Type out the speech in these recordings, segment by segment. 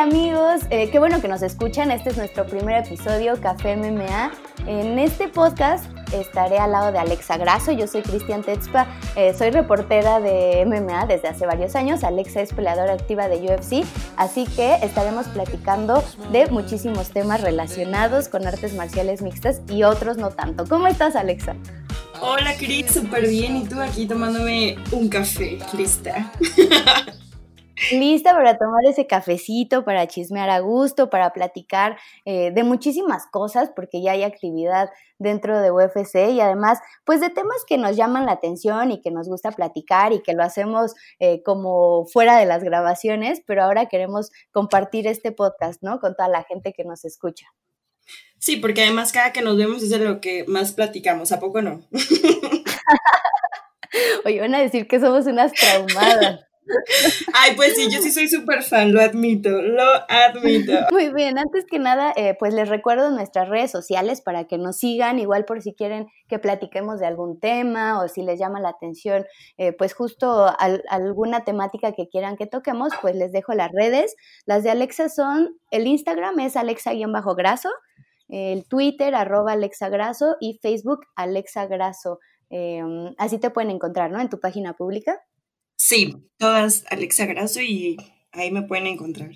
amigos, eh, qué bueno que nos escuchan. Este es nuestro primer episodio, Café MMA. En este podcast estaré al lado de Alexa Grasso. Yo soy Cristian Tetzpa, eh, soy reportera de MMA desde hace varios años. Alexa es peleadora activa de UFC, así que estaremos platicando de muchísimos temas relacionados con artes marciales mixtas y otros no tanto. ¿Cómo estás, Alexa? Hola, Cris, súper bien. ¿Y tú aquí tomándome un café, Crista? Lista para tomar ese cafecito, para chismear a gusto, para platicar eh, de muchísimas cosas, porque ya hay actividad dentro de UFC y además, pues de temas que nos llaman la atención y que nos gusta platicar y que lo hacemos eh, como fuera de las grabaciones, pero ahora queremos compartir este podcast, ¿no? Con toda la gente que nos escucha. Sí, porque además cada que nos vemos es de lo que más platicamos, ¿a poco no? Oye, van a decir que somos unas traumadas. Ay, pues sí, yo sí soy súper fan, lo admito, lo admito. Muy bien, antes que nada, eh, pues les recuerdo nuestras redes sociales para que nos sigan, igual por si quieren que platiquemos de algún tema o si les llama la atención, eh, pues justo alguna temática que quieran que toquemos, pues les dejo las redes. Las de Alexa son, el Instagram es alexa-graso, el Twitter arroba Alexa Graso y Facebook Alexa Graso. Em, así te pueden encontrar, ¿no? En tu página pública. Sí, todas Alexa Grasso y ahí me pueden encontrar.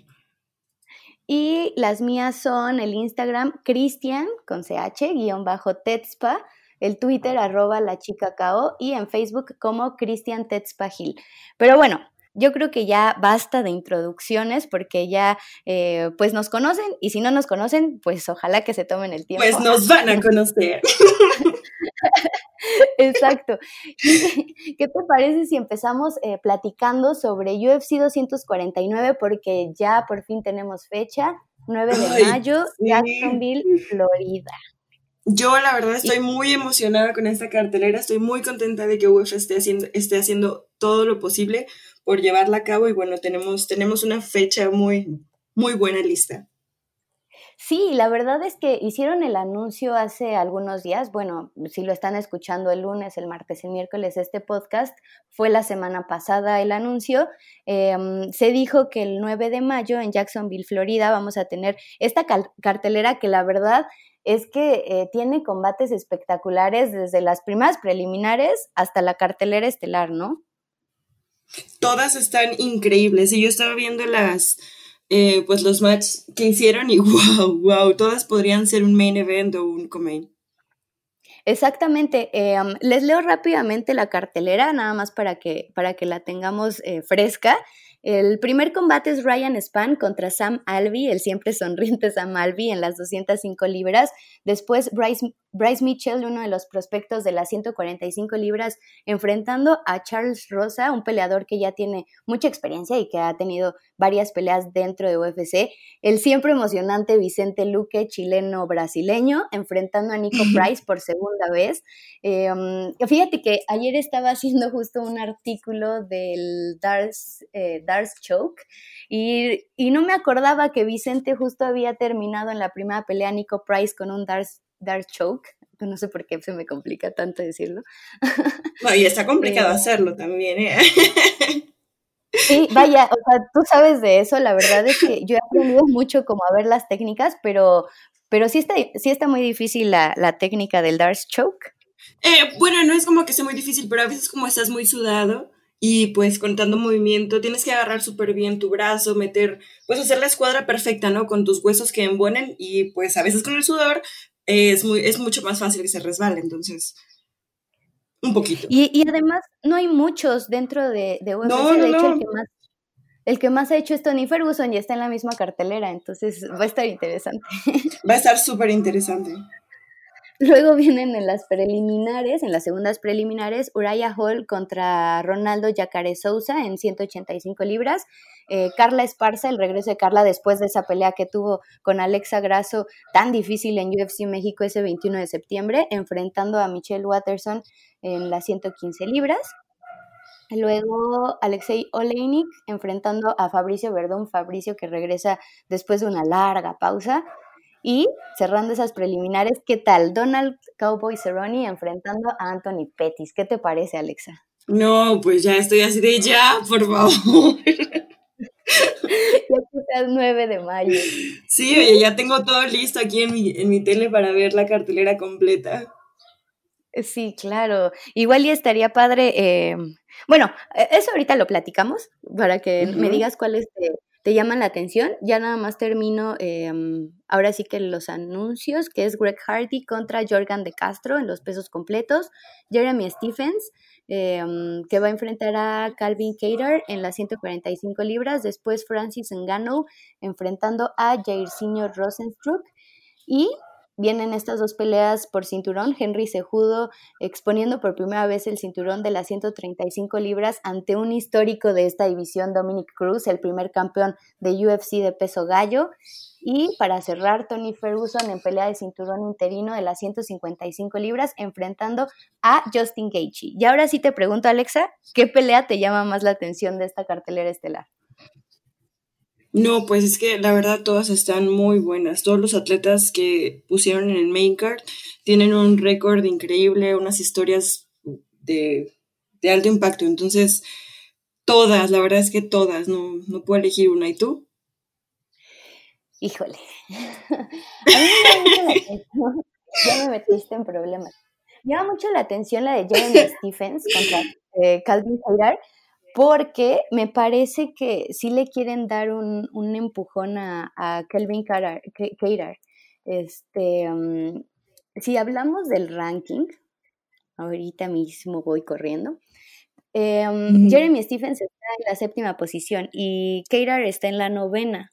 Y las mías son el Instagram Cristian con CH guion bajo Tetspa, el Twitter arroba la chica cao y en Facebook como Cristian Tetspa Gil. Pero bueno, yo creo que ya basta de introducciones porque ya eh, pues nos conocen y si no nos conocen, pues ojalá que se tomen el tiempo. Pues nos van a conocer. Exacto. ¿Qué te parece si empezamos eh, platicando sobre UFC 249? Porque ya por fin tenemos fecha, 9 de mayo, Jacksonville, Florida. Yo la verdad estoy muy emocionada con esta cartelera, estoy muy contenta de que UFC esté haciendo, esté haciendo todo lo posible por llevarla a cabo y bueno, tenemos, tenemos una fecha muy, muy buena lista. Sí, la verdad es que hicieron el anuncio hace algunos días, bueno, si lo están escuchando el lunes, el martes, el miércoles, este podcast fue la semana pasada el anuncio. Em, se dijo que el 9 de mayo en Jacksonville, Florida, vamos a tener esta cartelera que la verdad es que eh, tiene combates espectaculares desde las primeras preliminares hasta la cartelera estelar, ¿no? Todas están increíbles y yo estaba viendo las eh, pues los matches que hicieron y wow, wow, todas podrían ser un main event o un co-main. Exactamente. Eh, les leo rápidamente la cartelera, nada más para que, para que la tengamos eh, fresca. El primer combate es Ryan Span contra Sam Alvey, el siempre sonriente Sam Alvey en las 205 libras. Después Bryce, Bryce Mitchell, uno de los prospectos de las 145 libras, enfrentando a Charles Rosa, un peleador que ya tiene mucha experiencia y que ha tenido varias peleas dentro de UFC. El siempre emocionante Vicente Luque, chileno-brasileño, enfrentando a Nico Price por segunda vez. Em, fíjate que ayer estaba haciendo justo un artículo del Dars, eh, Choke y, no me acordaba que Vicente justo había terminado en la primera pelea Nico Price con un Dars, Choke. No sé por qué se me complica tanto decirlo. y está complicado hacerlo también, ¿eh? Sí, vaya, o sea, tú sabes de eso, la verdad es que yo he aprendido mucho como a ver las técnicas, pero, pero sí, está, sí está muy difícil la, la técnica del Darts Choke. Eh, bueno, no es como que sea muy difícil, pero a veces como estás muy sudado y pues con tanto movimiento tienes que agarrar súper bien tu brazo, meter, pues hacer la escuadra perfecta, ¿no? Con tus huesos que embonen y pues a veces con el sudor es, muy, es mucho más fácil que se resbale, entonces un poquito. Y, además no hay muchos dentro de, de UFC, de hecho el que más el que más ha hecho es Tony Ferguson y está en la misma cartelera, entonces va a estar interesante. Va a estar súper interesante. Luego vienen en las preliminares, en las segundas preliminares, Uriah Hall contra Ronaldo Jacare Souza en 185 libras. Eh, Carla Esparza, el regreso de Carla después de esa pelea que tuvo con Alexa Grasso tan difícil en UFC México ese 21 de septiembre, enfrentando a Michelle Watterson en las 115 libras. Luego Alexei Oleinik enfrentando a Fabricio Verdón, Fabricio que regresa después de una larga pausa. Y cerrando esas preliminares, ¿qué tal? Donald Cowboy Cerrone enfrentando a Anthony Pettis. ¿Qué te parece, Alexa? No, pues ya estoy así de ya, por favor. ya que 9 de mayo. Sí, oye, ya tengo todo listo aquí en mi, en mi tele para ver la cartelera completa. Sí, claro. Igual y estaría padre. Eh, bueno, e, eso ahorita lo platicamos para que me digas cuáles te, te, llaman la atención. Ya nada más termino em, ahora sí que los anuncios, que es Greg Hardy contra Jorgan de Castro en los pesos completos, Jeremy Stephens, em, que va a enfrentar a Calvin Cater en las 145 libras, después Francis Ngannou enfrentando a Jairzinho Rosenstruck y Vienen estas dos peleas por cinturón, Henry Sejudo exponiendo por primera vez el cinturón de las 135 libras ante un histórico de esta división, Dominic Cruz, el primer campeón de UFC de peso gallo. Y para cerrar, Tony Ferguson en pelea de cinturón interino de las 155 libras, enfrentando a Justin Gaethje. Y ahora sí te pregunto, Alexa, ¿qué pelea te llama más la atención de esta cartelera estelar? No, pues es que la verdad todas están muy buenas. Todos los atletas que pusieron en el main card tienen un récord increíble, unas historias de, alto impacto. Entonces, todas, la verdad es que todas, no, no puedo elegir una. ¿Y tú? Híjole. A mí me ya me metiste en problemas. Llama mucho la atención la de Jeremy Stephens contra eh, Calvin Hayar porque me parece que sí le quieren dar un, empujón a, Kelvin Cater. Este, mm, si hablamos del ranking, ahorita mismo voy corriendo. Em, Jeremy Stephens está en la séptima posición y Cater está en la novena.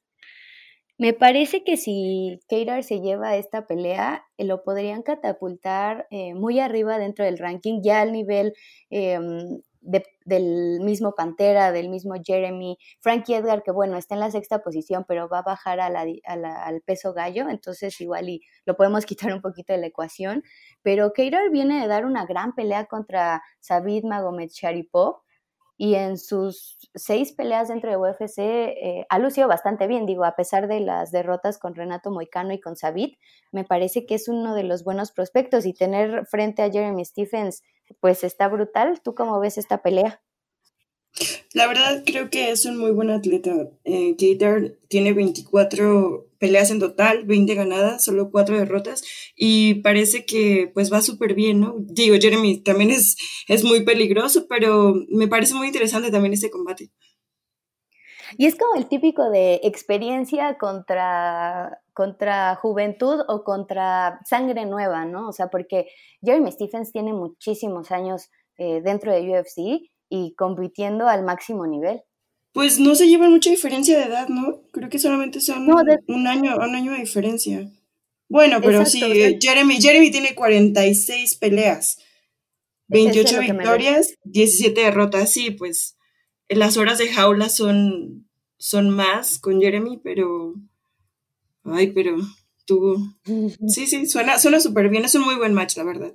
Me parece que si Cater se lleva esta pelea, eh, lo podrían catapultar eh, muy arriba dentro del ranking, ya al nivel em, del mismo Pantera, del mismo Jeremy, Frankie Edgar, que bueno, está en la sexta posición, pero va a bajar a la, al peso gallo, entonces igual y lo podemos quitar un poquito de la ecuación, pero Keirar viene de dar una gran pelea contra Sabid Magomed Sharipov, y en sus seis peleas dentro de UFC eh, ha lucido bastante bien, digo, a pesar de las derrotas con Renato Moicano y con Sabit, me parece que es uno de los buenos prospectos y tener frente a Jeremy Stephens, pues está brutal. ¿Tú cómo ves esta pelea? La verdad creo que es un muy buen atleta. Eh, Gator tiene 24 peleas en total, 20 ganadas, solo 4 derrotas y parece que pues va súper bien, ¿no? Digo, Jeremy también es, es muy peligroso, pero me parece muy interesante también este combate. Y es como el típico de experiencia contra, contra juventud o contra sangre nueva, ¿no? O sea, porque Jeremy Stephens tiene muchísimos años eh, dentro de UFC y compitiendo al máximo nivel. Pues no se lleva mucha diferencia de edad, ¿no? Creo que solamente son un año, un año de diferencia. Bueno, pero sí, Jeremy, Jeremy tiene 46 peleas, 28 victorias, 17 derrotas. Sí, pues las horas de jaula son, son más con Jeremy, pero. Ay, pero tú. Sí, sí, suena súper bien. Es un muy buen match, la verdad.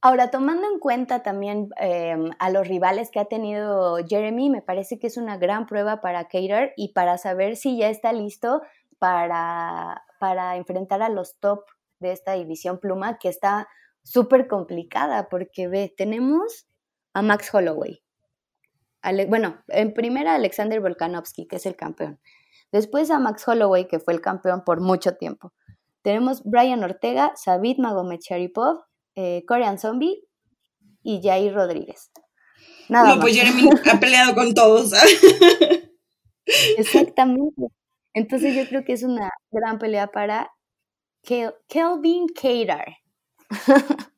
Ahora, tomando en cuenta también em, a los rivales que ha tenido Jeremy, me parece que es una gran prueba para Cater y para saber si ya está listo para, para enfrentar a los top de esta división pluma, que está súper complicada, porque ve, tenemos a Max Holloway. Bueno, en primera Alexander Volkanovski, que es el campeón. Después a Max Holloway, que fue el campeón por mucho tiempo. Tenemos Brian Ortega, Sabit Magomed Sharipov, eh, Korean Zombie y Jair Rodríguez. Nada no, pues Jeremy ha peleado con todos. Exactamente. Entonces yo creo que es una gran pelea para Kelvin Cater.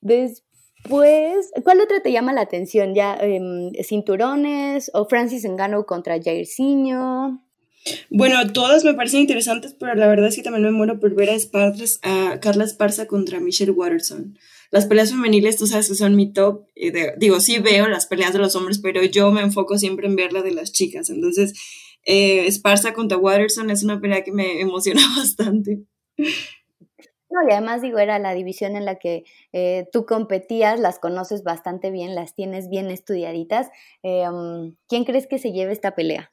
Después, ¿cuál otra te llama la atención? ¿Ya em, cinturones o Francis Engano contra Jairzinho? Bueno, todas me parecen interesantes, pero la verdad es que también me muero por ver a, a Carla Esparza contra Michelle Watterson. Las peleas femeniles, tú sabes que son mi top. digo, sí veo las peleas de los hombres, pero yo me enfoco siempre en ver la de las chicas. Entonces, eh, Esparza contra Watterson es una pelea que me emociona bastante. No, y además digo, era la división en la que eh, tú competías, las conoces bastante bien, las tienes bien estudiaditas. Um, ¿Quién crees que se lleve esta pelea?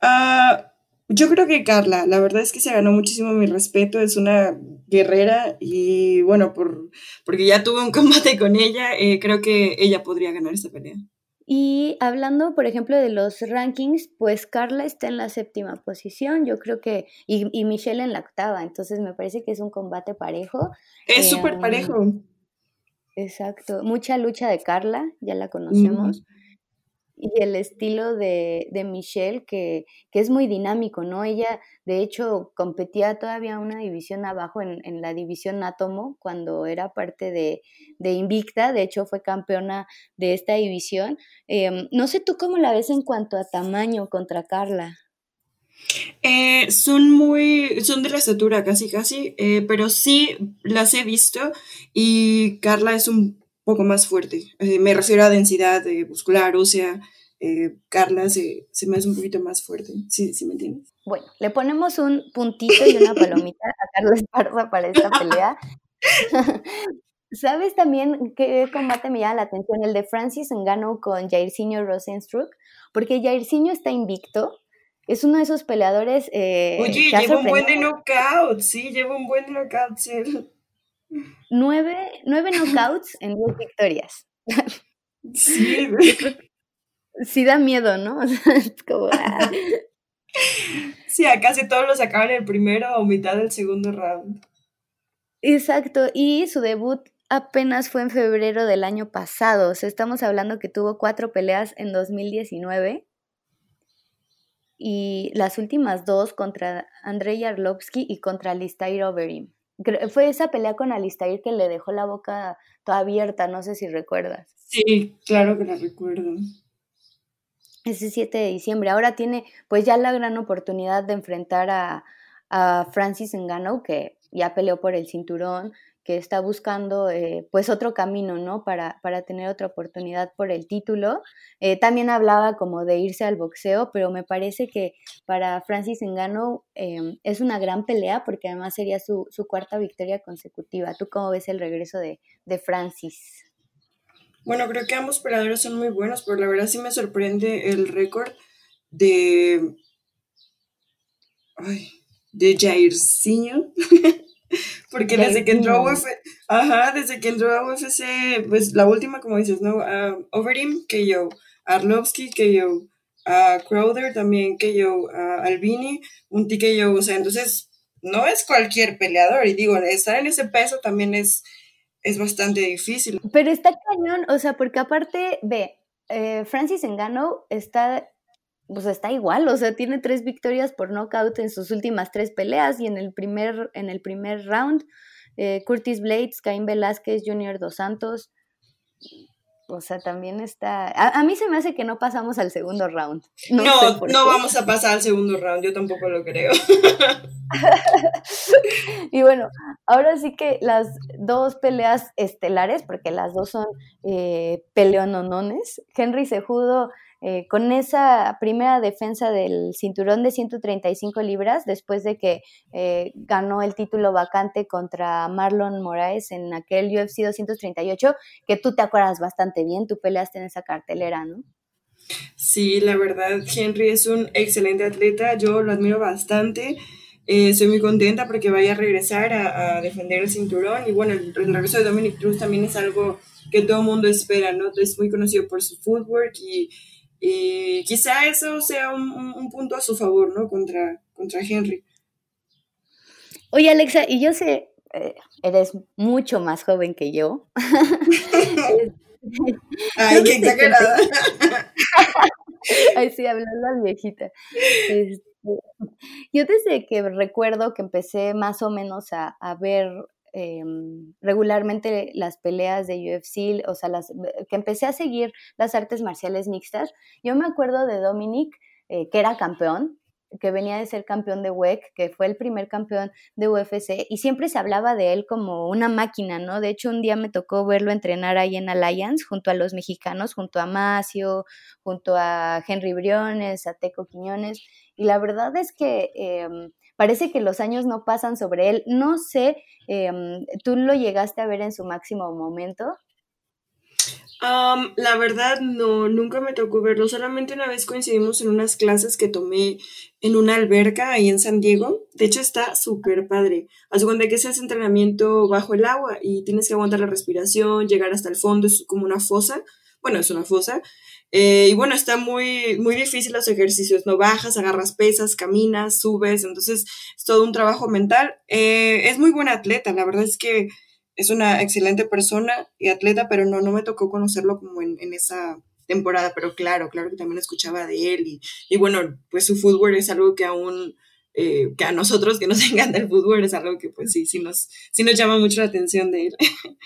Ah, yo creo que Carla, la verdad es que se ganó muchísimo mi respeto, es una guerrera y bueno, por, porque ya tuve un combate con ella, eh, creo que ella podría ganar esta pelea. Y hablando, por ejemplo, de los rankings, pues Carla está en la séptima posición, yo creo que, y, Michelle en la octava, entonces me parece que es un combate parejo. Es súper em, parejo. Exacto, mucha lucha de Carla, ya la conocemos y el estilo de, de Michelle, que, que, es muy dinámico, ¿no? Ella, de hecho, competía todavía una división abajo en, en la división Átomo, cuando era parte de, de, Invicta, de hecho fue campeona de esta división. Em, no sé tú cómo la ves en cuanto a tamaño contra Carla. Eh, son muy, son de la estatura casi casi, eh, pero sí las he visto y Carla es un poco más fuerte. Eh, me refiero a densidad muscular, o sea, eh, Carla se, se, me hace un poquito más fuerte, ¿sí, ¿sí me entiendes? Bueno, le ponemos un puntito y una palomita a Carla Esparza para esta pelea. ¿Sabes también qué combate me llama la atención? El de Francis Ngannou con Jairzinho Rosenstruck, porque Jairzinho está invicto, es uno de esos peleadores. Eh, Oye, lleva un buen knockout, sí, lleva un buen knockout, sí. Nueve, nueve knockouts en dos victorias. Sí, sí da miedo, ¿no? es como, ah. Sí, a casi todos los acaban en el primero o mitad del segundo round. Exacto, y su debut apenas fue en febrero del año pasado. O sea, estamos hablando que tuvo cuatro peleas en 2019 y las últimas dos contra Andrei Arlovsky y contra Alistair Overeem. Fue esa pelea con Alistair que le dejó la boca toda abierta, no sé si recuerdas. Sí, claro que la recuerdo. Ese 7 de diciembre. Ahora tiene pues ya la gran oportunidad de enfrentar a, a Francis Ngannou, que ya peleó por el cinturón, que está buscando eh, pues otro camino, ¿no? Para, para, tener otra oportunidad por el título. Eh, también hablaba como de irse al boxeo, pero me parece que para Francis Ngannou em, es una gran pelea porque además sería su, cuarta victoria consecutiva. ¿Tú cómo ves el regreso de, de Francis? Bueno, creo que ambos peleadores son muy buenos, pero la verdad sí me sorprende el récord de... Ay, de Jairzinho. Porque desde que entró a UFC, ajá, desde que entró a UFC, pues la última, como dices, ¿no? Uh, Overeem, que yo, Arlovsky, que yo, a Crowder también, que yo, a Albini, un que yo, o sea, entonces no es cualquier peleador, y digo, estar en ese peso también es, es bastante difícil. Pero está cañón, o sea, porque aparte, ve, eh, Francis Engano está pues está igual, o sea, tiene tres victorias por knockout en sus últimas tres peleas y en el primer, en el primer round, eh, Curtis Blades, Caín Velázquez, Junior Dos Santos, o sea, también está... A, mí se me hace que no pasamos al segundo round. No, no, vamos a pasar al segundo round, yo tampoco lo creo. y bueno, ahora sí que las dos peleas estelares, porque las dos son eh, peleononones, Henry Sejudo eh, con esa primera defensa del cinturón de 135 libras, después de que eh, ganó el título vacante contra Marlon Moraes en aquel UFC 238, que tú te acuerdas bastante bien, tú peleaste en esa cartelera, ¿no? Sí, la verdad, Henry es un excelente atleta, yo lo admiro bastante. Eh, estoy muy contenta porque vaya a regresar a, defender el cinturón. Y bueno, el, regreso de Dominic Cruz también es algo que todo el mundo espera, ¿no? Es muy conocido por su footwork y, y quizá eso sea un, punto a su favor, ¿no? Contra, contra Henry. Oye, Alexa, y yo sé, eh, eres mucho más joven que yo. Ay, qué exagerada. Ay, sí, hablando la viejita. Este, yo desde que recuerdo que empecé más o menos a, a ver Em, regularmente las peleas de UFC, o sea, las, que empecé a seguir las artes marciales mixtas, yo me acuerdo de Dominic, eh, que era campeón, que venía de ser campeón de WEC, que fue el primer campeón de UFC, y siempre se hablaba de él como una máquina, ¿no? De hecho, un día me tocó verlo entrenar ahí en Alliance, junto a los mexicanos, junto a Macio, junto a Henry Briones, a Teco Quiñones, y la verdad es que em, parece que los años no pasan sobre él. No sé, em, ¿tú lo llegaste a ver en su máximo momento? la verdad, no, nunca me tocó verlo. Solamente una vez coincidimos en unas clases que tomé en una alberca ahí en San Diego. De hecho, está súper padre. Haz cuenta que ese es entrenamiento bajo el agua y tienes que aguantar la respiración, llegar hasta el fondo, es como una fosa. Bueno, es una fosa. Eh, y bueno, está muy, muy difícil los ejercicios, no bajas, agarras pesas, caminas, subes, entonces es todo un trabajo mental. Eh, es muy buena atleta, la verdad es que es una excelente persona y atleta, pero no, no me tocó conocerlo como en, en esa temporada, pero claro, claro que también escuchaba de él y, y bueno, pues su fútbol es algo que aún, eh, que a nosotros que nos encanta el fútbol es algo que pues sí, sí nos, sí nos llama mucho la atención de él.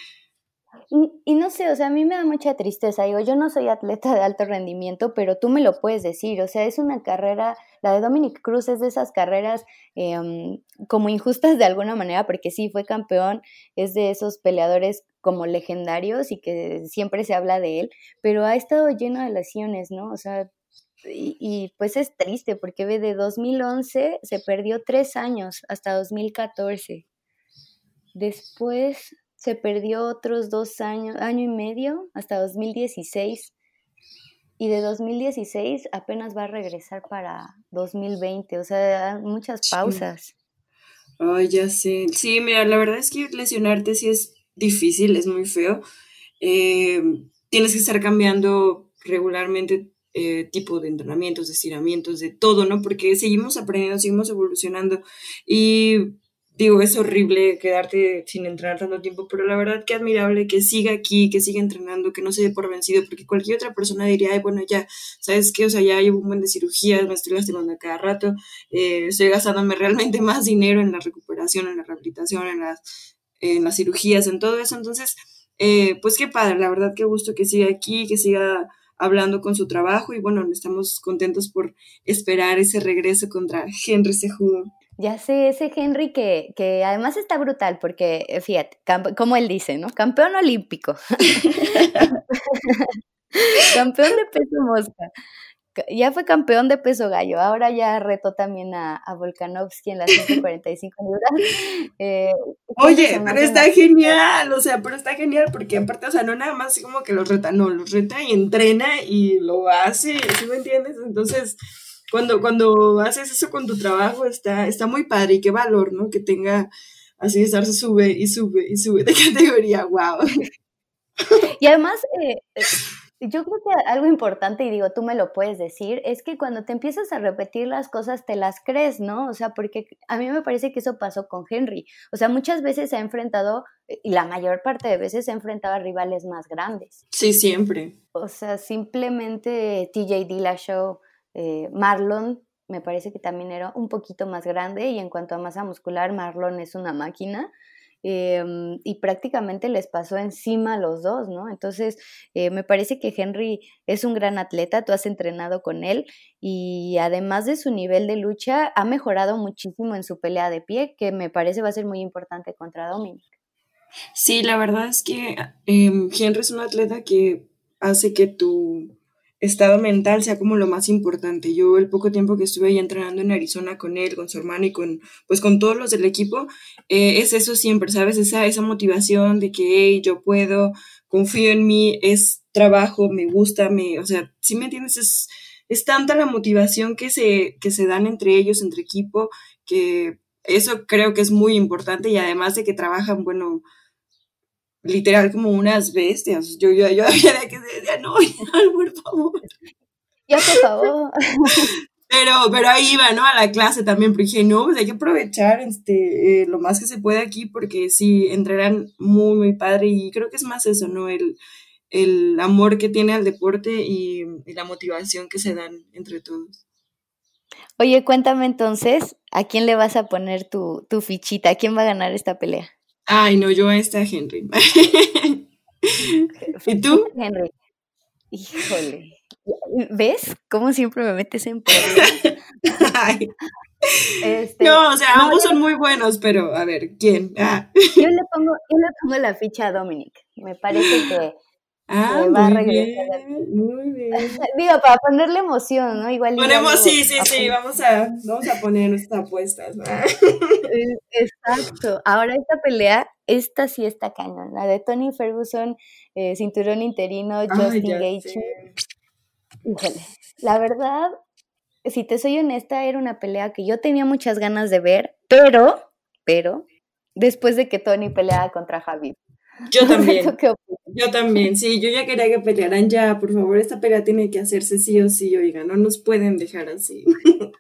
Y, no sé, o sea, a mí me da mucha tristeza. Digo, yo no soy atleta de alto rendimiento, pero tú me lo puedes decir. O sea, es una carrera, la de Dominic Cruz es de esas carreras em, como injustas de alguna manera, porque sí, fue campeón, es de esos peleadores como legendarios y que siempre se habla de él, pero ha estado lleno de lesiones, ¿no? O sea, y, y, pues es triste porque ve de 2011 se perdió tres años hasta 2014. Después se perdió otros dos años, año y medio, hasta 2016. Y de 2016 apenas va a regresar para 2020, o sea, muchas pausas. Ay, ya sé. Sí, mira, la verdad es que lesionarte sí es difícil, es muy feo. Eh, tienes que estar cambiando regularmente eh, tipo de entrenamientos, de estiramientos, de todo, ¿no? Porque seguimos aprendiendo, seguimos evolucionando. Y digo, es horrible quedarte sin entrenar tanto tiempo, pero la verdad que admirable que siga aquí, que siga entrenando, que no se dé por vencido, porque cualquier otra persona diría, ay, bueno, ya, ¿sabes qué? O sea, ya llevo un buen de cirugías, me estoy lastimando cada rato, eh, estoy gastándome realmente más dinero en la recuperación, en la rehabilitación, en las, en las cirugías, en todo eso, entonces, eh, pues qué padre, la verdad que gusto que siga aquí, que siga hablando con su trabajo y bueno, estamos contentos por esperar ese regreso contra Henry Sejudo. Ya sé, ese Henry que, que además está brutal porque, eh, fíjate, como él dice, ¿no? Campeón olímpico. campeón de peso mosca. Ya fue campeón de peso gallo, ahora ya retó también a, a Volkanovski en las 145 libras. Eh, Oye, pero está genial, o sea, pero está genial porque aparte, o sea, no nada más como que los reta, no, los reta y entrena y lo hace, ¿sí me entiendes? Entonces, cuando, cuando haces eso con tu trabajo está, está muy padre y qué valor, ¿no? Que tenga así de estarse sube y sube y sube de categoría, wow. Y además, eh, eh, yo creo que algo importante, y digo, tú me lo puedes decir, es que cuando te empiezas a repetir las cosas, te las crees, ¿no? O sea, porque a mí me parece que eso pasó con Henry. O sea, muchas veces se ha enfrentado, y la mayor parte de veces se ha enfrentado a rivales más grandes. Sí, siempre. O sea, simplemente TJ Dillashaw eh, Marlon me parece que también era un poquito más grande y en cuanto a masa muscular, Marlon es una máquina. Em, y prácticamente les pasó encima a los dos, ¿no? Entonces, eh, me parece que Henry es un gran atleta, tú has entrenado con él y además de su nivel de lucha, ha mejorado muchísimo en su pelea de pie, que me parece va a ser muy importante contra Dominic. Sí, la verdad es que em, Henry es un atleta que hace que tu estado mental sea como lo más importante. Yo el poco tiempo que estuve ahí entrenando en Arizona con él, con su hermano y con, pues con todos los del equipo, eh, es eso siempre, ¿sabes? Esa, esa motivación de que, hey, yo puedo, confío en mí, es trabajo, me gusta, me, o sea, si me entiendes, es, es tanta la motivación que se, que se dan entre ellos, entre equipo, que eso creo que es muy importante y además de que trabajan, bueno, literal como unas bestias. Yo, yo, yo había que decía, no, por favor. Ya, por favor. Pero, pero ahí iba, ¿no? A la clase también, porque dije, no, pues hay que aprovechar este, eh, lo más que se puede aquí, porque sí, entrarán muy, muy padre, y creo que es más eso, ¿no? El, el amor que tiene al deporte y, y, la motivación que se dan entre todos. Oye, cuéntame entonces, ¿a quién le vas a poner tu, tu fichita? ¿Quién va a ganar esta pelea? Ay, no, yo a esta Henry. ¿Y tú? Henry. Híjole. ¿Ves cómo siempre me metes en problemas? Este, no, o sea, ambos son muy buenos, pero a ver, ¿quién? Ah. Yo, le pongo, yo le pongo la ficha a Dominic. Me parece que Ah, muy Bien, muy bien. Digo, para ponerle emoción, ¿no? Igual. Ponemos, sí, sí, sí, vamos a, vamos a poner nuestras apuestas. ¿no? Exacto. Ahora esta pelea, esta sí está cañón. La de Tony Ferguson, eh, cinturón interino, Justin Gaethje. Híjole, la verdad, si te soy honesta, era una pelea que yo tenía muchas ganas de ver, pero, pero, después de que Tony peleaba contra Javi. Yo también. Yo también, sí, yo ya quería que pelearan ya, por favor, esta pelea tiene que hacerse sí o sí, oiga, no nos pueden dejar así.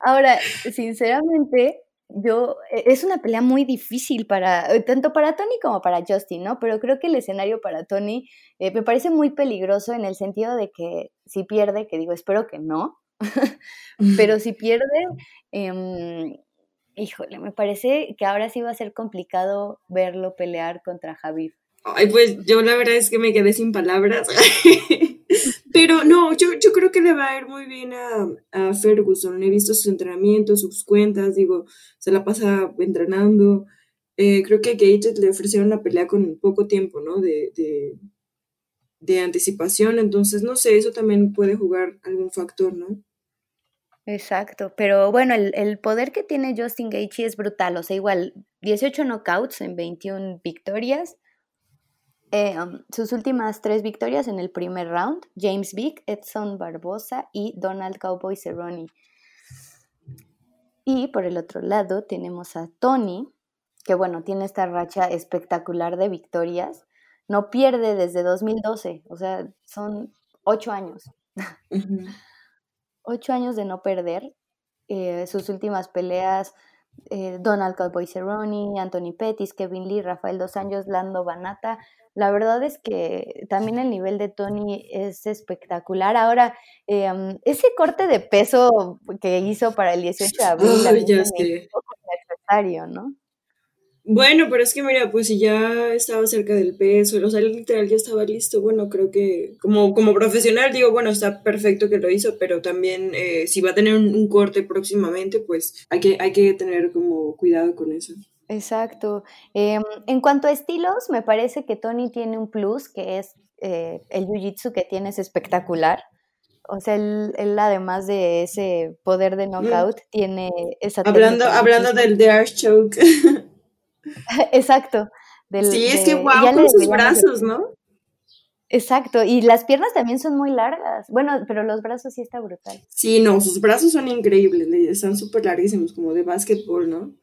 Ahora, sinceramente, yo, e, es una pelea muy difícil para, eh, tanto para Tony como para Justin, ¿no? Pero creo que el escenario para Tony eh, me parece muy peligroso en el sentido de que si pierde, que digo, espero que no, pero si pierde, eh, híjole, me parece que ahora sí va a ser complicado verlo pelear contra Javier. Ay, pues yo la verdad es que me quedé sin palabras. Pero no, yo, yo creo que le va a ir muy bien a, a, Ferguson. He visto sus entrenamientos, sus cuentas, digo, se la pasa entrenando. Eh, creo que a Gage le ofrecieron una pelea con poco tiempo, ¿no? De, de, de anticipación, entonces no sé, eso también puede jugar algún factor, ¿no? Exacto, pero bueno, el, el, poder que tiene Justin Gaethje es brutal, o sea, igual 18 knockouts en 21 victorias, eh, um, sus últimas tres victorias en el primer round, James Vick, Edson Barbosa y Donald Cowboy Cerrone. Y por el otro lado tenemos a Tony, que bueno, tiene esta racha espectacular de victorias, no pierde desde 2012, o sea, son ocho años. Ocho años de no perder. Eh, sus últimas peleas, eh, Donald Cowboy Cerrone, Anthony Pettis, Kevin Lee, Rafael Dos Años, Lando Banata. La verdad es que también el nivel de Tony es espectacular. Ahora, em, ese corte de peso que hizo para el 18 de abril, es necesario, ¿no? Bueno, pero es que mira, pues si ya estaba cerca del peso, o sea, literal ya estaba listo, bueno, creo que como, como profesional digo, bueno, está perfecto que lo hizo, pero también eh, si va a tener un, corte próximamente, pues hay que, hay que tener como cuidado con eso. Exacto. Em, en cuanto a estilos, me parece que Tony tiene un plus, que es eh, el jiu-jitsu que tiene es espectacular. O sea, él, además de ese poder de knockout, tiene esa... Hablando, hablando del de Arch Choke. Exacto. sí, es que wow con sus brazos, ¿no? Exacto, y las piernas también son muy largas. Bueno, pero los brazos sí está brutal. Sí, no, sus brazos son increíbles, están súper larguísimos, como de básquetbol, ¿no?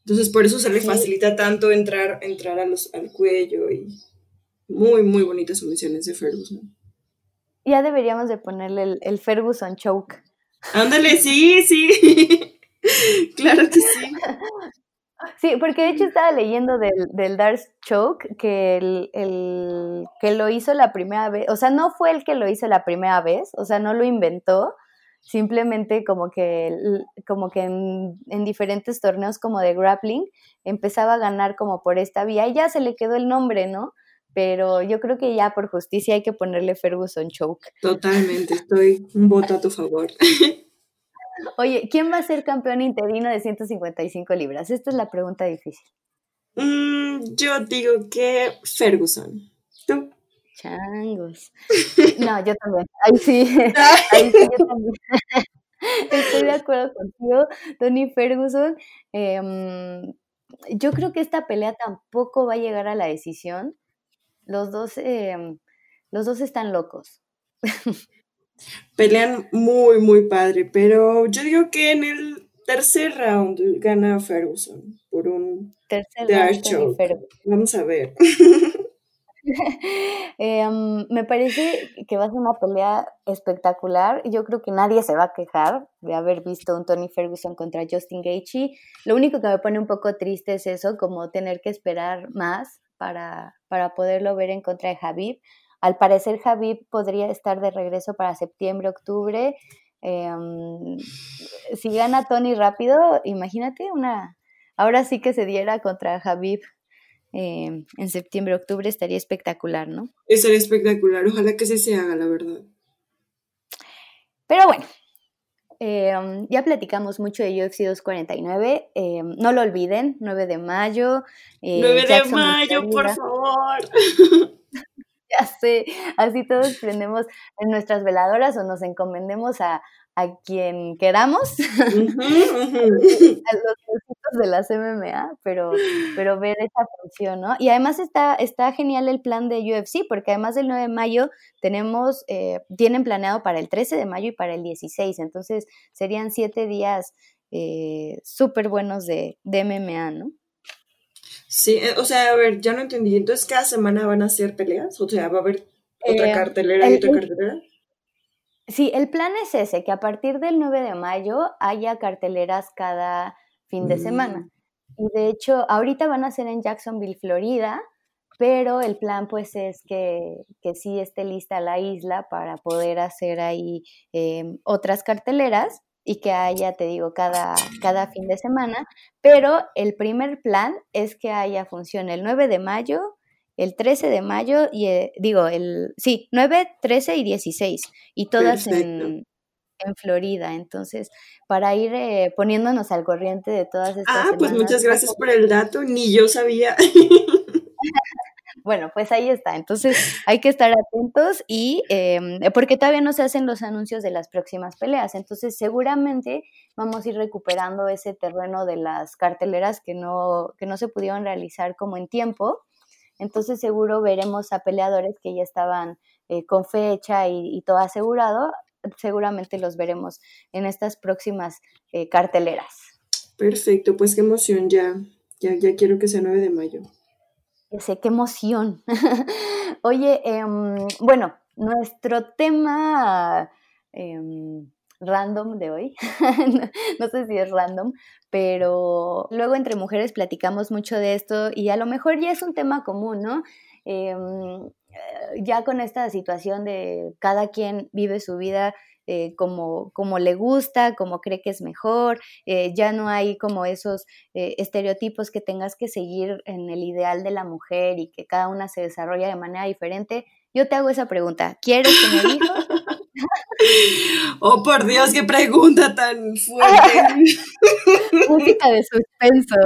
Entonces, por eso se le facilita tanto entrar, entrar a los, al cuello y muy, muy bonitas sumisiones de Ferguson. Ya deberíamos de ponerle el, el Ferguson choke. Ándale, sí, sí. claro que sí. Sí, porque de hecho estaba leyendo del, del Dark Choke que el, el, que lo hizo la primera vez, o sea, no fue el que lo hizo la primera vez, o sea, no lo inventó, simplemente como que, como que en, en, diferentes torneos como de grappling empezaba a ganar como por esta vía y ya se le quedó el nombre, ¿no? Pero yo creo que ya por justicia hay que ponerle Ferguson Choke. Totalmente, estoy un voto a tu favor. Oye, ¿quién va a ser campeón interino de 155 libras? Esta es la pregunta difícil. Mm, yo digo que Ferguson. ¿Tú? Changos. No, yo también. Ahí sí. Ahí sí, yo también. Estoy de acuerdo contigo, Tony Ferguson. Em, yo creo que esta pelea tampoco va a llegar a la decisión. Los dos, em, los dos están locos. Pelean muy, muy padre, pero yo digo que en el tercer round gana Ferguson por un tercer round. Vamos a ver. Em, me parece que va a ser una pelea espectacular. Yo creo que nadie se va a quejar de haber visto un Tony Ferguson contra Justin Gaethje. Lo único que me pone un poco triste es eso, como tener que esperar más para, para poderlo ver en contra de Javib. Al parecer, Javib podría estar de regreso para septiembre, octubre. Em, si gana Tony rápido, imagínate una. Ahora sí que se diera contra Javib em, en septiembre, octubre, estaría espectacular, ¿no? Estaría espectacular. Ojalá que sí se haga, la verdad. Pero bueno, em, ya platicamos mucho de UFC 249. no lo olviden, 9 de mayo. 9 eh, de mayo, por favor. ya sé, así todos prendemos en nuestras veladoras o nos encomendemos a, quien queramos, a los de las MMA, pero, pero ver esa función, ¿no? Y además está, está genial el plan de UFC, porque además del 9 de mayo tenemos, eh, tienen planeado para el 13 de mayo y para el 16, entonces serían siete días eh, súper buenos de, de MMA, ¿no? Sí, eh, o sea, a ver, ya no entendí. Entonces, ¿cada semana van a hacer peleas? O sea, ¿va a haber otra eh, cartelera y otra cartelera? Sí, el plan es ese, que a partir del 9 de mayo haya carteleras cada fin de semana. Mm. Y de hecho, ahorita van a ser en Jacksonville, Florida, pero el plan pues es que, que sí esté lista la isla para poder hacer ahí em, otras carteleras y que haya, te digo, cada, cada fin de semana. Pero el primer plan es que haya función el 9 de mayo, el 13 de mayo y eh, digo, el sí, 9, 13 y 16 y todas en, en, Florida. Entonces, para ir eh, poniéndonos al corriente de todas estas Ah, pues muchas gracias por el dato, ni yo sabía. Bueno, pues ahí está. Entonces hay que estar atentos y em, porque todavía no se hacen los anuncios de las próximas peleas. Entonces seguramente vamos a ir recuperando ese terreno de las carteleras que no, que no se pudieron realizar como en tiempo. Entonces seguro veremos a peleadores que ya estaban eh, con fecha y, todo asegurado. Seguramente los veremos en estas próximas eh, carteleras. Perfecto, pues qué emoción ya. Ya, ya quiero que sea 9 de mayo sé, qué emoción. Oye, em, bueno, nuestro tema em, random de hoy, no, sé si es random, pero luego entre mujeres platicamos mucho de esto y a lo mejor ya es un tema común, ¿no? Em, ya con esta situación de cada quien vive su vida eh, como, como, le gusta, como cree que es mejor, eh, ya no hay como esos eh, estereotipos que tengas que seguir en el ideal de la mujer y que cada una se desarrolla de manera diferente. Yo te hago esa pregunta, ¿quieres tener hijos? oh, por Dios, qué pregunta tan fuerte. Música de suspenso.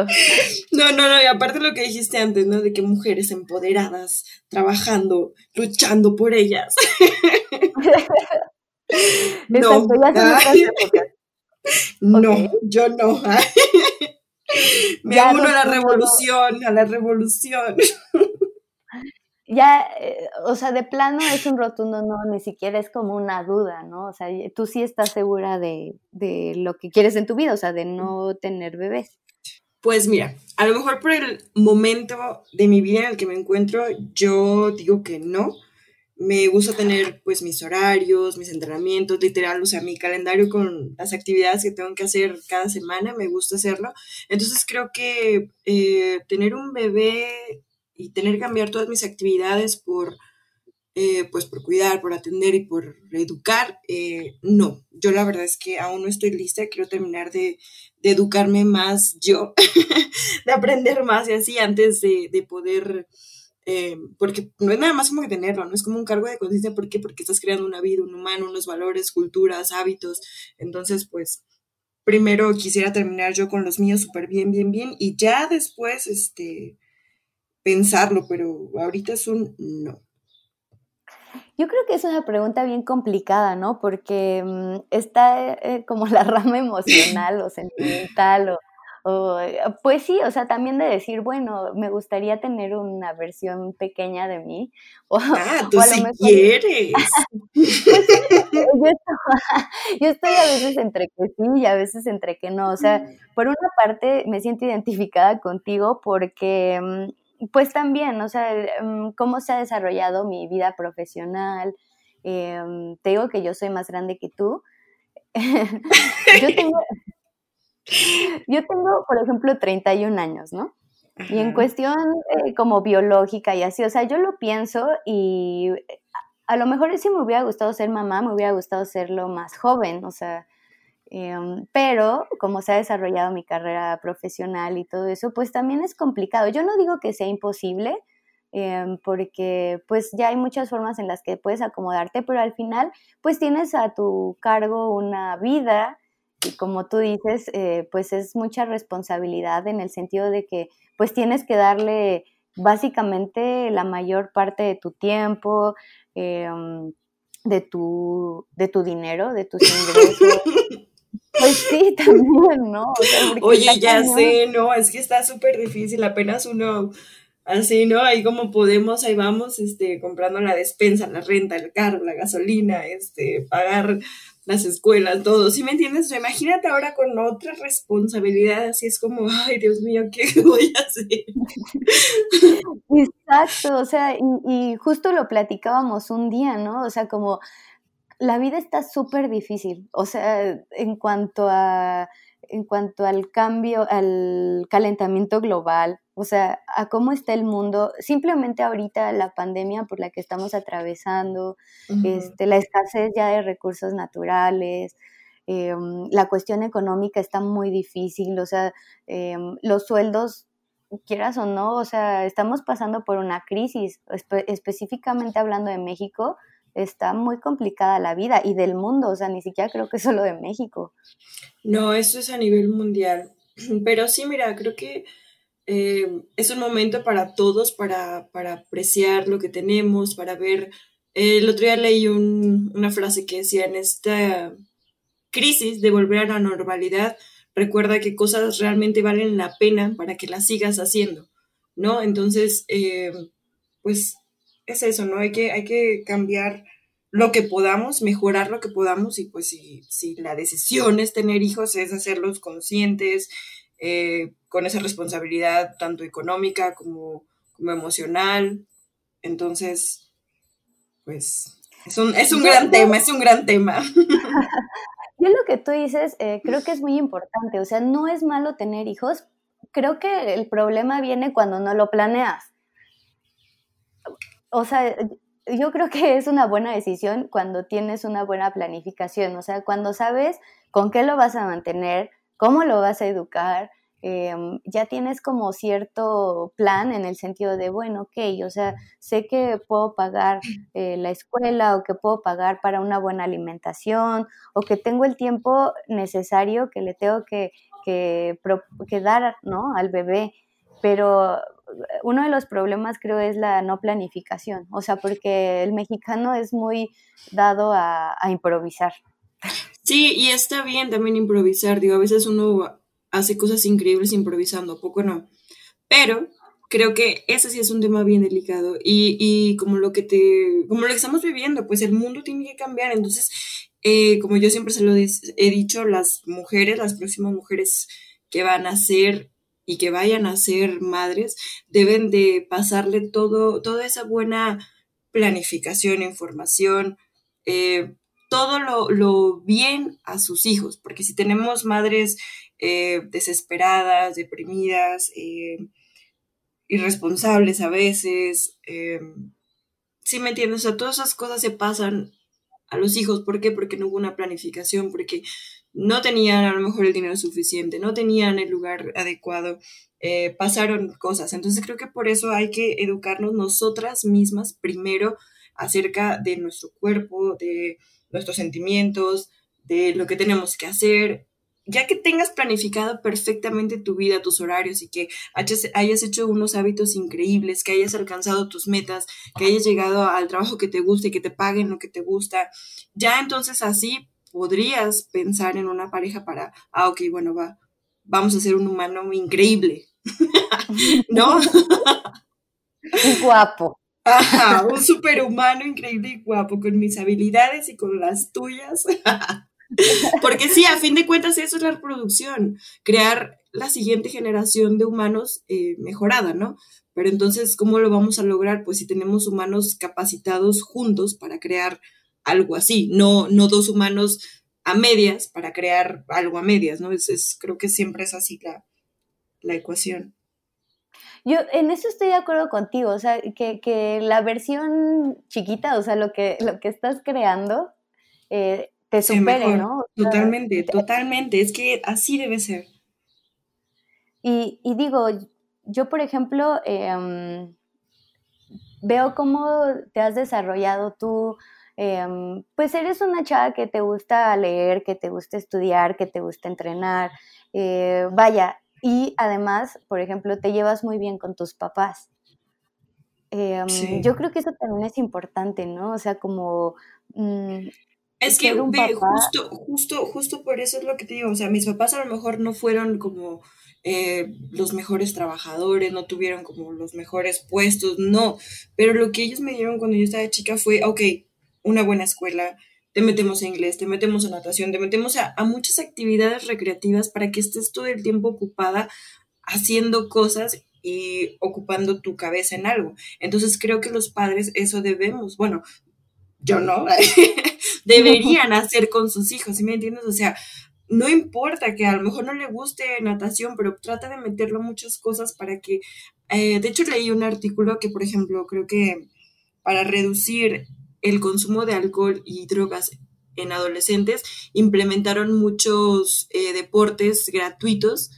No, no, no, y aparte lo que dijiste antes, ¿no? De que mujeres empoderadas, trabajando, luchando por ellas. No, no yo no. Me uno a la revolución, a la revolución. Ya, eh, o sea, de plano es un rotundo no, ni siquiera es como una duda, ¿no? O sea, tú sí estás segura de, de lo que quieres en tu vida, o sea, de no tener bebés. Pues mira, a lo mejor por el momento de mi vida en el que me encuentro, yo digo que no, me gusta tener pues mis horarios, mis entrenamientos, literal, o sea, mi calendario con las actividades que tengo que hacer cada semana, me gusta hacerlo. Entonces creo que eh, tener un bebé y tener que cambiar todas mis actividades por, eh, pues por cuidar, por atender y por educar, eh, no, yo la verdad es que aún no estoy lista, quiero terminar de, educarme más yo, de aprender más y así antes de, de poder eh, porque no es nada más como que tenerlo, no es como un cargo de conciencia, ¿por qué? Porque estás creando una vida, un humano, unos valores, culturas, hábitos, entonces pues primero quisiera terminar yo con los míos súper bien, bien, bien, y ya después, este, pensarlo, pero ahorita es un no. Yo creo que es una pregunta bien complicada, ¿no? Porque mm, está eh, como la rama emocional o sentimental o pues sí, o sea, también de decir, bueno, me gustaría tener una versión pequeña de mí. O, ah, tú si quieres. Pues yo, estoy, a veces entre que sí y a veces entre que no. O sea, mm. por una parte me siento identificada contigo porque, mm, pues también, o sea, mm, cómo se ha desarrollado mi vida profesional. Em, te digo que yo soy más grande que tú. yo tengo, yo tengo, por ejemplo, 31 años, ¿no? Y en cuestión eh, como biológica y así, o sea, yo lo pienso y a lo mejor si me hubiera gustado ser mamá, me hubiera gustado serlo más joven, o sea, em, pero como se ha desarrollado mi carrera profesional y todo eso, pues también es complicado. Yo no digo que sea imposible, em, porque pues ya hay muchas formas en las que puedes acomodarte, pero al final pues tienes a tu cargo una vida y como tú dices, eh, pues es mucha responsabilidad en el sentido de que pues tienes que darle básicamente la mayor parte de tu tiempo, em, de, tu, de tu dinero, de tus ingresos. Pues sí, también, ¿no? Oye, ya sé, no, es que está súper difícil, apenas uno así, ¿no? Ahí como podemos, ahí vamos, este, comprando la despensa, la renta, el carro, la gasolina, este, pagar las escuelas, todo, ¿sí me entiendes? imagínate ahora con otra responsabilidad, así es como, ay, Dios mío, ¿qué voy a hacer? Exacto, o sea, y, y justo lo platicábamos un día, ¿no? O sea, como la vida está súper difícil, o sea, en cuanto a en cuanto al cambio, al calentamiento global, o sea, a cómo está el mundo, simplemente ahorita la pandemia por la que estamos atravesando, este, la escasez ya de recursos naturales, em, la cuestión económica está muy difícil, o sea, em, los sueldos, quieras o no, o sea, estamos pasando por una crisis, específicamente hablando de México, está muy complicada la vida y del mundo, o sea, ni siquiera creo que solo de México. No, eso es a nivel mundial. Pero sí, mira, creo que eh, es un momento para todos para, para, apreciar lo que tenemos, para ver. el otro día leí una frase que decía, en esta crisis de volver a la normalidad, recuerda que cosas realmente valen la pena para que las sigas haciendo, ¿no? Entonces, eh, pues es eso, ¿no? Hay que, hay que cambiar lo que podamos, mejorar lo que podamos y pues si, si la decisión es tener hijos es hacerlos conscientes, eh, con esa responsabilidad tanto económica como, como emocional. Entonces, pues es un, es un gran tema, es un gran tema. Yo lo que tú dices eh, creo que es muy importante, o sea, no es malo tener hijos, creo que el problema viene cuando no lo planeas o sea, yo creo que es una buena decisión cuando tienes una buena planificación, o sea, cuando sabes con qué lo vas a mantener, cómo lo vas a educar, em, ya tienes como cierto plan en el sentido de, bueno, ok, o sea, sé que puedo pagar eh, la escuela o que puedo pagar para una buena alimentación o que tengo el tiempo necesario que le tengo que, que, que dar ¿no? al bebé. Pero uno de los problemas creo es la no planificación, o sea, porque el mexicano es muy dado a, improvisar. Sí, y está bien también improvisar, digo, a veces uno hace cosas increíbles improvisando, poco no, pero creo que ese sí es un tema bien delicado y, y como lo que te, como lo que estamos viviendo, pues el mundo tiene que cambiar, entonces, eh, como yo siempre se lo he dicho, las mujeres, las próximas mujeres que van a ser y que vayan a ser madres, deben de pasarle todo, toda esa buena planificación, información, eh, todo lo, bien a sus hijos, porque si tenemos madres eh, desesperadas, deprimidas, eh, irresponsables a veces, ¿sí me entiendes? O sea, todas esas cosas se pasan a los hijos. ¿Por qué? Porque no hubo una planificación, porque no tenían a lo mejor el dinero suficiente, no tenían el lugar adecuado, eh, pasaron cosas. Entonces creo que por eso hay que educarnos nosotras mismas primero acerca de nuestro cuerpo, de nuestros sentimientos, de lo que tenemos que hacer. Ya que tengas planificado perfectamente tu vida, tus horarios y que hayas hecho unos hábitos increíbles, que hayas alcanzado tus metas, que hayas llegado al trabajo que te guste, que te paguen lo que te gusta, ya entonces así podrías pensar en una pareja para, ah, ok, bueno, va, vamos a ser un humano increíble, ¿no? Guapo. Ajá, un superhumano increíble y guapo, con mis habilidades y con las tuyas. Porque sí, a fin de cuentas eso es la reproducción, crear la siguiente generación de humanos eh, mejorada, ¿no? Pero entonces, ¿cómo lo vamos a lograr? Pues si tenemos humanos capacitados juntos para crear algo así, no, no dos humanos a medias para crear algo a medias, ¿no? Es, creo que siempre es así la, la, ecuación. Yo en eso estoy de acuerdo contigo, o sea, que, la versión chiquita, o sea, lo que, lo que estás creando, eh, te supere, ¿no? totalmente, totalmente, es que así debe ser. Y, digo, yo por ejemplo, em, veo cómo te has desarrollado tú, Em, pues eres una chava que te gusta leer, que te gusta estudiar, que te gusta entrenar, eh, vaya, y además, por ejemplo, te llevas muy bien con tus papás. Em, yo creo que eso también es importante, ¿no? O sea, como mm, Es que justo, justo, justo por eso es lo que te digo. O sea, mis papás a lo mejor no fueron como eh, los mejores trabajadores, no tuvieron como los mejores puestos, no. Pero lo que ellos me dieron cuando yo estaba chica fue, ok, una buena escuela, te metemos a inglés, te metemos a natación, te metemos a, a muchas actividades recreativas para que estés todo el tiempo ocupada haciendo cosas y ocupando tu cabeza en algo. Entonces creo que los padres eso debemos, bueno, yo no, deberían hacer con sus hijos, ¿sí me entiendes? O sea, no importa que a lo mejor no le guste natación, pero trata de meterlo muchas cosas para que, eh, de hecho leí un artículo que, por ejemplo, creo que para reducir el consumo de alcohol y drogas en adolescentes, implementaron muchos eh, deportes gratuitos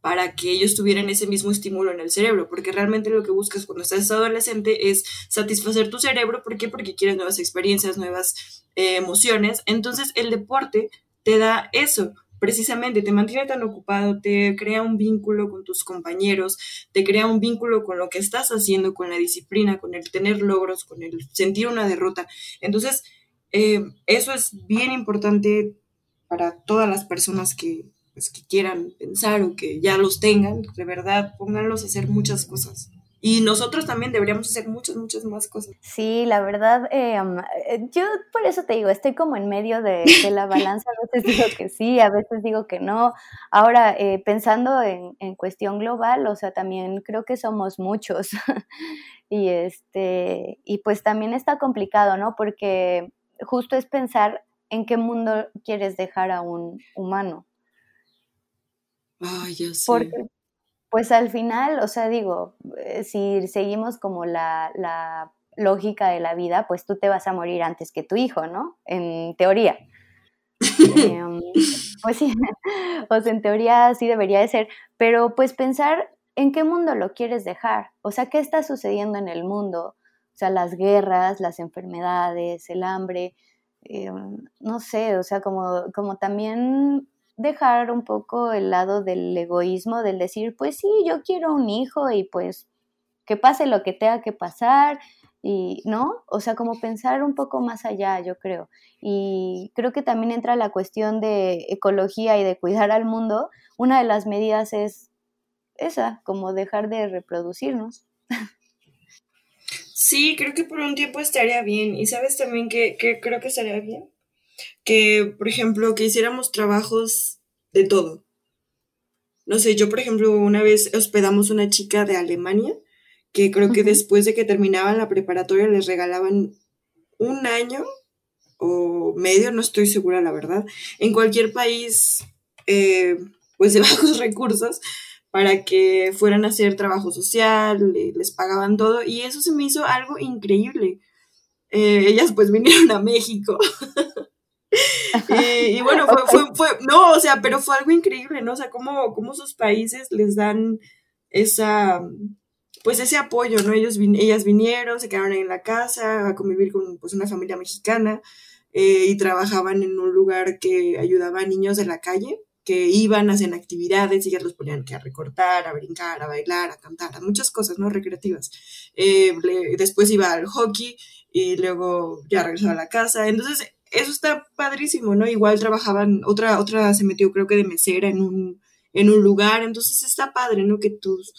para que ellos tuvieran ese mismo estímulo en el cerebro, porque realmente lo que buscas cuando estás adolescente es satisfacer tu cerebro, ¿por qué? Porque quieres nuevas experiencias, nuevas eh, emociones, entonces el deporte te da eso, precisamente, te mantiene tan ocupado, te crea un vínculo con tus compañeros, te crea un vínculo con lo que estás haciendo, con la disciplina, con el tener logros, con el sentir una derrota, entonces eh, eso es bien importante para todas las personas que, pues, que quieran pensar o que ya los tengan, de verdad, pónganlos a hacer muchas cosas. Y nosotros también deberíamos hacer muchas, muchas más cosas. Sí, la verdad, eh, eh, yo por eso te digo, estoy como en medio de, la balanza, a veces digo que sí, a veces digo que no. Ahora, eh, pensando en, en, cuestión global, o sea, también creo que somos muchos. y, este, y pues también está complicado, ¿no? Porque justo es pensar en qué mundo quieres dejar a un humano. Ay, ya sé. Porque, pues al final, o sea, digo, eh, si seguimos como la, la, lógica de la vida, pues tú te vas a morir antes que tu hijo, ¿no? En teoría. Em, pues sí, o sea, en teoría sí debería de ser, pero pues pensar en qué mundo lo quieres dejar, o sea, qué está sucediendo en el mundo, o sea, las guerras, las enfermedades, el hambre, em, no sé, o sea, como, como también dejar un poco el lado del egoísmo, del decir, pues sí, yo quiero un hijo y pues que pase lo que tenga que pasar y no, o sea, como pensar un poco más allá, yo creo. Y creo que también entra la cuestión de ecología y de cuidar al mundo. Una de las medidas es esa, como dejar de reproducirnos. Sí, creo que por un tiempo estaría bien. Y sabes también que, que creo que estaría bien que, por ejemplo, que hiciéramos trabajos de todo. No sé, yo, por ejemplo, una vez hospedamos una chica de Alemania que creo que después de que terminaban la preparatoria les regalaban un año o medio, no estoy segura la verdad, en cualquier país eh, pues de bajos recursos para que fueran a hacer trabajo social, les pagaban todo y eso se me hizo algo increíble. Eh, ellas pues vinieron a México y, bueno, fue, fue, fue, no, o sea, pero fue algo increíble, ¿no? O sea, cómo, cómo sus países les dan esa, pues ese apoyo, ¿no? Ellos, ellas vinieron, se quedaron en la casa a convivir con pues, una familia mexicana eh, y trabajaban en un lugar que ayudaba a niños de la calle que iban, hacían actividades y ellas los ponían que a recortar, a brincar, a bailar, a cantar, a muchas cosas, ¿no? Recreativas. Eh, después iba al hockey y luego ya regresaba a la casa. Entonces, eso está padrísimo, ¿no? Igual trabajaban, otra, otra se metió creo que de mesera en un, en un lugar, entonces está padre, ¿no? Que tus,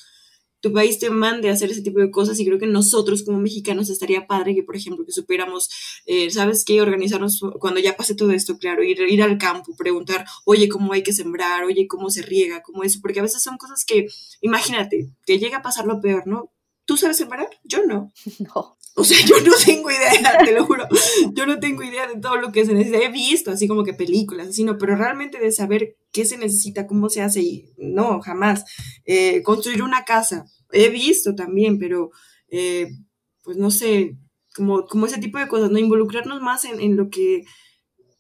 tu país te mande a hacer ese tipo de cosas y creo que nosotros como mexicanos estaría padre que, por ejemplo, que supiéramos, eh, ¿sabes qué? Organizarnos cuando ya pase todo esto, claro, ir, ir al campo, preguntar, oye, ¿cómo hay que sembrar? Oye, ¿cómo se riega? ¿Cómo eso? Porque a veces son cosas que, imagínate, que llega a pasar lo peor, ¿no? ¿Tú sabes sembrar? Yo no. No. O sea, yo no tengo idea, te lo juro. Yo no tengo idea de todo lo que se necesita. He visto así como que películas, así, no, pero realmente de saber qué se necesita, cómo se hace, y no, jamás. Eh, construir una casa, he visto también, pero eh, pues no sé, como, como ese tipo de cosas, ¿no? Involucrarnos más en, en lo que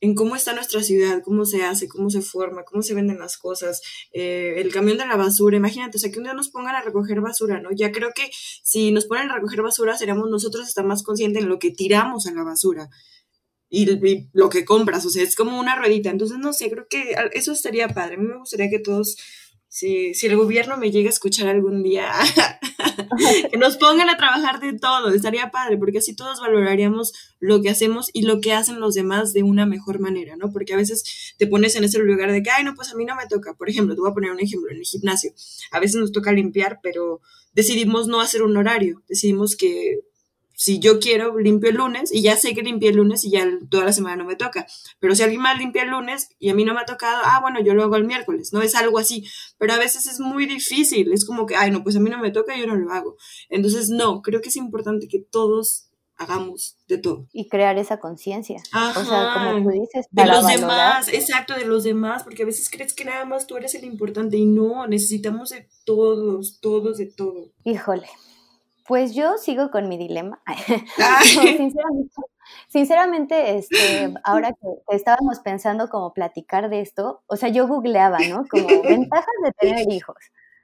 en cómo está nuestra ciudad, cómo se hace, cómo se forma, cómo se venden las cosas, eh, el camión de la basura, imagínate, o sea, que un día nos pongan a recoger basura, ¿no? Ya creo que si nos ponen a recoger basura, seremos nosotros estar más conscientes en lo que tiramos a la basura y, lo que compras, o sea, es como una ruedita, entonces no sé, creo que eso estaría padre, a mí me gustaría que todos si, si el gobierno me llega a escuchar algún día, que nos pongan a trabajar de todo, estaría padre, porque así todos valoraríamos lo que hacemos y lo que hacen los demás de una mejor manera, ¿no? Porque a veces te pones en ese lugar de que, ay, no, pues a mí no me toca. Por ejemplo, te voy a poner un ejemplo en el gimnasio. A veces nos toca limpiar, pero decidimos no hacer un horario, decidimos que si yo quiero, limpio el lunes y ya sé que limpié el lunes y ya toda la semana no me toca. Pero si alguien más limpia el lunes y a mí no me ha tocado, ah, bueno, yo lo hago el miércoles, ¿no? Es algo así. Pero a veces es muy difícil, es como que, ay, no, pues a mí no me toca, yo no lo hago. Entonces, no, creo que es importante que todos hagamos de todo. Y crear esa conciencia. O sea, como tú dices, de los demás, exacto, de los demás, porque a veces crees que nada más tú eres el importante y no, necesitamos de todos, todos, de todo. Híjole, pues yo sigo con mi dilema. sinceramente, este, ahora que estábamos pensando como platicar de esto, o sea, yo googleaba, ¿no? Como ventajas de tener hijos.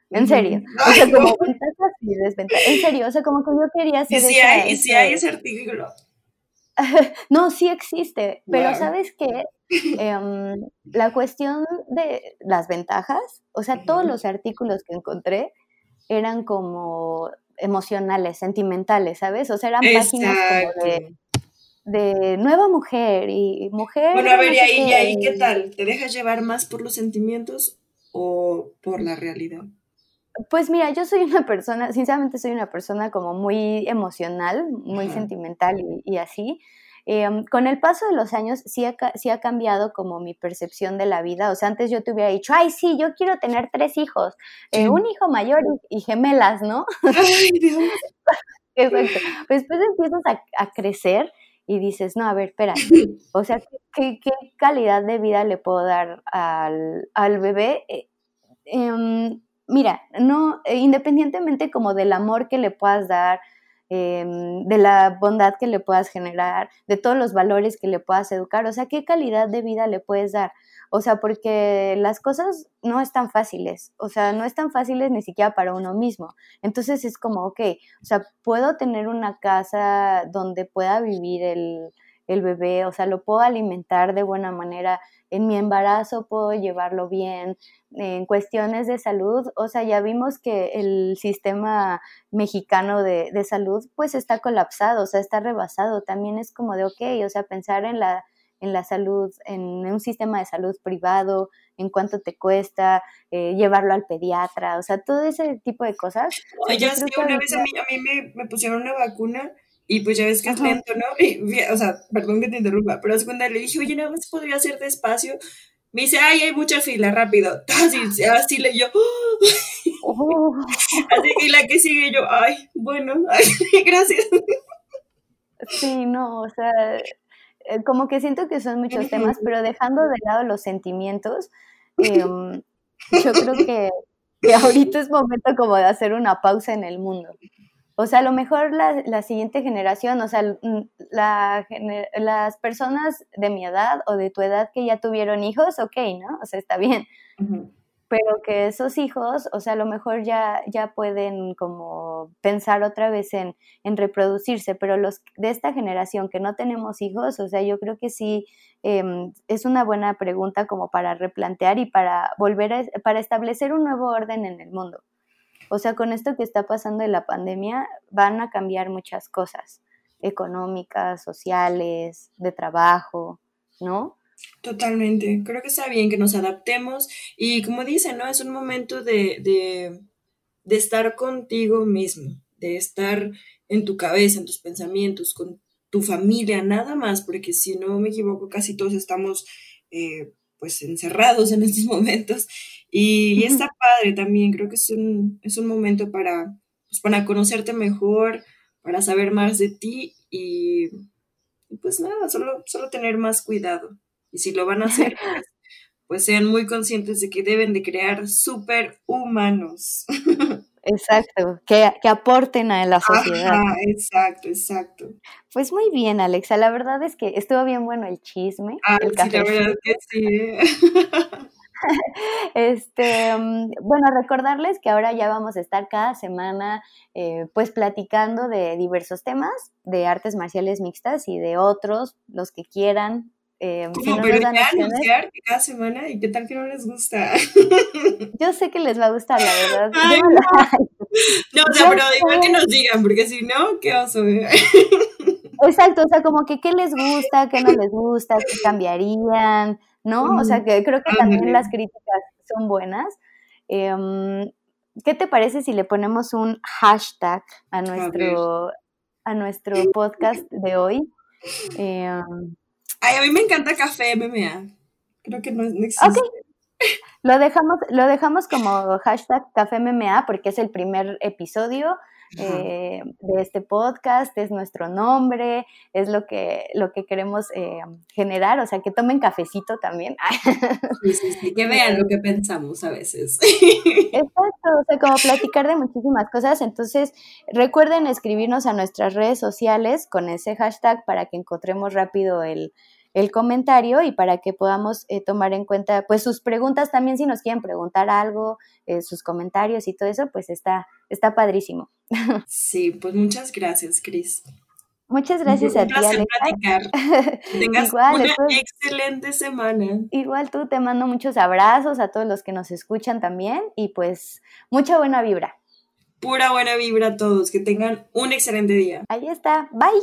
En serio. O sea, como ventajas y desventajas. En serio, o sea, como que yo quería hacer. ¿Y si, hay, ¿y si hay ese artículo? no, sí existe, pero ¿sabes qué? Em, la cuestión de las ventajas, o sea, todos los artículos que encontré eran como emocionales, sentimentales, ¿sabes? O sea, eran páginas como de, nueva mujer y mujer. Bueno, a ver, y ahí, ahí, ¿qué tal? ¿Te dejas llevar más por los sentimientos o por la realidad? Pues mira, yo soy una persona, sinceramente soy una persona como muy emocional, muy sentimental y así. Em, con el paso de los años sí ha, sí ha cambiado como mi percepción de la vida. O sea, antes yo te hubiera dicho, ay, sí, yo quiero tener tres hijos, eh, un hijo mayor y, gemelas, ¿no? Ay, Dios. Exacto. Pues después empiezas a, crecer y dices, no, a ver, espera, o sea, ¿qué, calidad de vida le puedo dar al, bebé? Eh, em, mira, no, independientemente como del amor que le puedas dar, Em, de la bondad que le puedas generar, de todos los valores que le puedas educar, o sea, qué calidad de vida le puedes dar. O sea, porque las cosas no están fáciles, o sea, no están fáciles ni siquiera para uno mismo. Entonces es como, ok, o sea, puedo tener una casa donde pueda vivir el, el bebé, o sea, lo puedo alimentar de buena manera, en mi embarazo puedo llevarlo bien, en cuestiones de salud, o sea, ya vimos que el sistema mexicano de, de, salud pues está colapsado, o sea, está rebasado, también es como de, ok, o sea, pensar en la, en la salud, en un sistema de salud privado, en cuánto te cuesta, eh, llevarlo al pediatra, o sea, todo ese tipo de cosas. Oye, sí, una vez a mí, a mí me, me pusieron una vacuna y pues ya ves que es lento, ¿no? Y, o sea, perdón que te interrumpa, pero cuando le dije, oye, nada más podría hacer despacio. Me dice, ay, hay mucha fila, rápido. Así, así le yo. Oh. Así que la que sigue yo, ay, bueno, gracias. Sí, no, o sea, eh, como que siento que son muchos temas, pero dejando de lado los sentimientos, em, yo creo que, que ahorita es momento como de hacer una pausa en el mundo. O sea, a lo mejor la, siguiente generación, o sea, la, las personas de mi edad o de tu edad que ya tuvieron hijos, ok, ¿no? O sea, está bien. Pero que esos hijos, o sea, a lo mejor ya, ya pueden como pensar otra vez en, en, reproducirse, pero los de esta generación que no tenemos hijos, o sea, yo creo que sí em, es una buena pregunta como para replantear y para volver a, para establecer un nuevo orden en el mundo. O sea, con esto que está pasando de la pandemia, van a cambiar muchas cosas, económicas, sociales, de trabajo, ¿no? Totalmente. Creo que está bien que nos adaptemos y como dicen, ¿no? Es un momento de, de, de estar contigo mismo, de estar en tu cabeza, en tus pensamientos, con tu familia, nada más, porque si no me equivoco, casi todos estamos eh, pues encerrados en estos momentos y, está padre también, creo que es un, es un momento para, pues, para conocerte mejor, para saber más de ti y, pues nada, solo, solo tener más cuidado. Y si lo van a hacer, pues, pues sean muy conscientes de que deben de crear superhumanos. Exacto, que, que, aporten a la sociedad. exacto, exacto. Pues muy bien, Alexa. La verdad es que estuvo bien bueno el chisme. Ah, el sí, la verdad que sí. este, mm, bueno, recordarles que ahora ya vamos a estar cada semana eh, pues platicando de diversos temas, de artes marciales mixtas y de otros, los que quieran, Eh, si no pero ya anunciar cada semana y qué tal que no les gusta. Yo sé que les va a gustar, la verdad. no. o sea, pero igual que nos digan, porque si no, qué oso. Exacto, o sea, como que qué les gusta, qué no les gusta, qué cambiarían, ¿no? O sea, que creo que también las críticas son buenas. Em, ¿Qué te parece si le ponemos un hashtag a nuestro, a, nuestro podcast de hoy? Em, Ay, a mí me encanta café MMA. Creo que no, existe. Ok. Lo dejamos, lo dejamos como hashtag café MMA porque es el primer episodio eh, de este podcast, es nuestro nombre, es lo que, lo que queremos eh, generar, o sea, que tomen cafecito también. Sí, sí, sí, que vean lo que pensamos a veces. Exacto, o sea, como platicar de muchísimas cosas, entonces recuerden escribirnos a nuestras redes sociales con ese hashtag para que encontremos rápido el, el comentario y para que podamos eh, tomar en cuenta pues sus preguntas también si nos quieren preguntar algo, eh, sus comentarios y todo eso, pues está, está padrísimo. Sí, pues muchas gracias, Cris. Muchas gracias a ti, platicar. tengas una excelente semana. Igual tú te mando muchos abrazos a todos los que nos escuchan también y pues mucha buena vibra. Pura buena vibra a todos, que tengan un excelente día. Ahí está, bye.